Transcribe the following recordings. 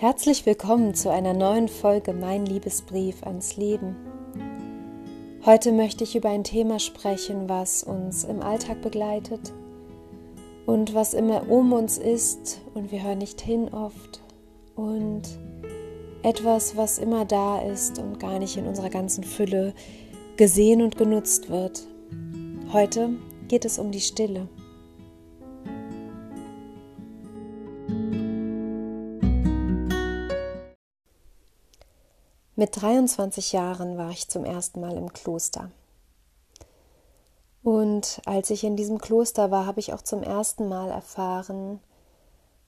Herzlich willkommen zu einer neuen Folge Mein Liebesbrief ans Leben. Heute möchte ich über ein Thema sprechen, was uns im Alltag begleitet und was immer um uns ist und wir hören nicht hin oft und etwas, was immer da ist und gar nicht in unserer ganzen Fülle gesehen und genutzt wird. Heute geht es um die Stille. Mit 23 Jahren war ich zum ersten Mal im Kloster. Und als ich in diesem Kloster war, habe ich auch zum ersten Mal erfahren,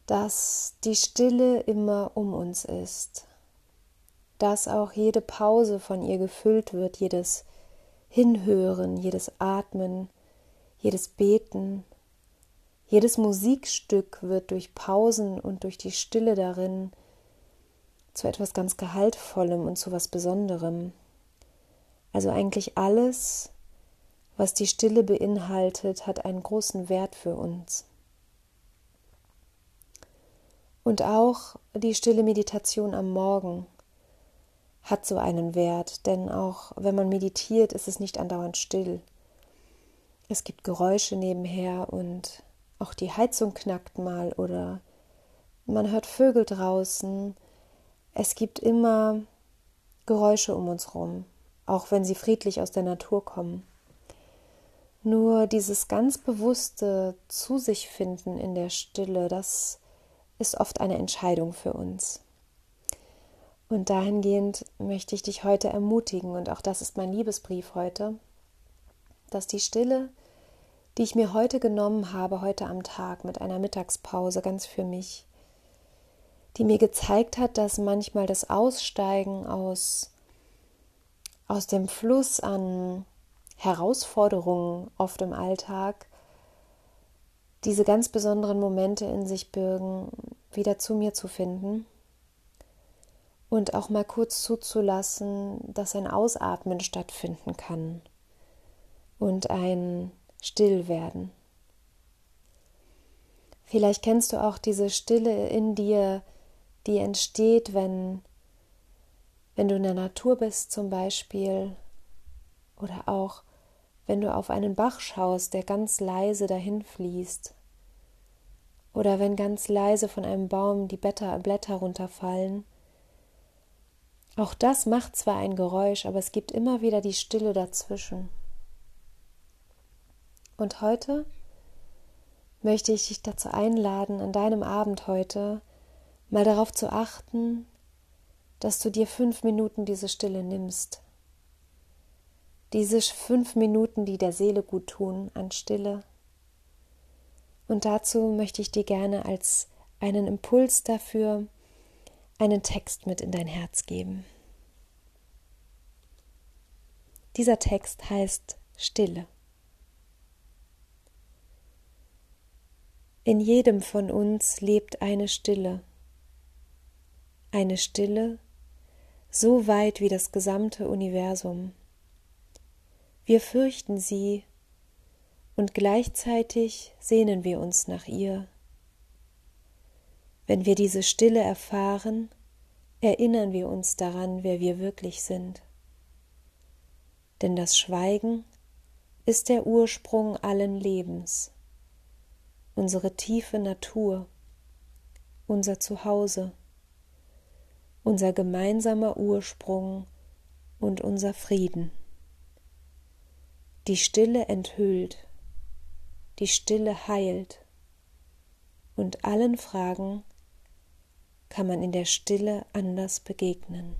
dass die Stille immer um uns ist, dass auch jede Pause von ihr gefüllt wird, jedes Hinhören, jedes Atmen, jedes Beten, jedes Musikstück wird durch Pausen und durch die Stille darin zu etwas ganz Gehaltvollem und zu was Besonderem. Also eigentlich alles, was die Stille beinhaltet, hat einen großen Wert für uns. Und auch die stille Meditation am Morgen hat so einen Wert, denn auch wenn man meditiert, ist es nicht andauernd still. Es gibt Geräusche nebenher und auch die Heizung knackt mal oder man hört Vögel draußen es gibt immer Geräusche um uns herum, auch wenn sie friedlich aus der Natur kommen. Nur dieses ganz bewusste Zu sich finden in der Stille, das ist oft eine Entscheidung für uns. Und dahingehend möchte ich dich heute ermutigen, und auch das ist mein Liebesbrief heute, dass die Stille, die ich mir heute genommen habe, heute am Tag mit einer Mittagspause ganz für mich, die mir gezeigt hat, dass manchmal das Aussteigen aus, aus dem Fluss an Herausforderungen oft im Alltag diese ganz besonderen Momente in sich birgen, wieder zu mir zu finden und auch mal kurz zuzulassen, dass ein Ausatmen stattfinden kann und ein Stillwerden. Vielleicht kennst du auch diese Stille in dir, die entsteht, wenn, wenn du in der Natur bist zum Beispiel oder auch wenn du auf einen Bach schaust, der ganz leise dahin fließt oder wenn ganz leise von einem Baum die Blätter, Blätter runterfallen. Auch das macht zwar ein Geräusch, aber es gibt immer wieder die Stille dazwischen. Und heute möchte ich dich dazu einladen, an deinem Abend heute mal darauf zu achten, dass du dir fünf Minuten diese Stille nimmst. Diese fünf Minuten, die der Seele gut tun an Stille. Und dazu möchte ich dir gerne als einen Impuls dafür einen Text mit in dein Herz geben. Dieser Text heißt Stille. In jedem von uns lebt eine Stille eine Stille, so weit wie das gesamte Universum. Wir fürchten sie und gleichzeitig sehnen wir uns nach ihr. Wenn wir diese Stille erfahren, erinnern wir uns daran, wer wir wirklich sind. Denn das Schweigen ist der Ursprung allen Lebens, unsere tiefe Natur, unser Zuhause unser gemeinsamer Ursprung und unser Frieden. Die Stille enthüllt, die Stille heilt, und allen Fragen kann man in der Stille anders begegnen.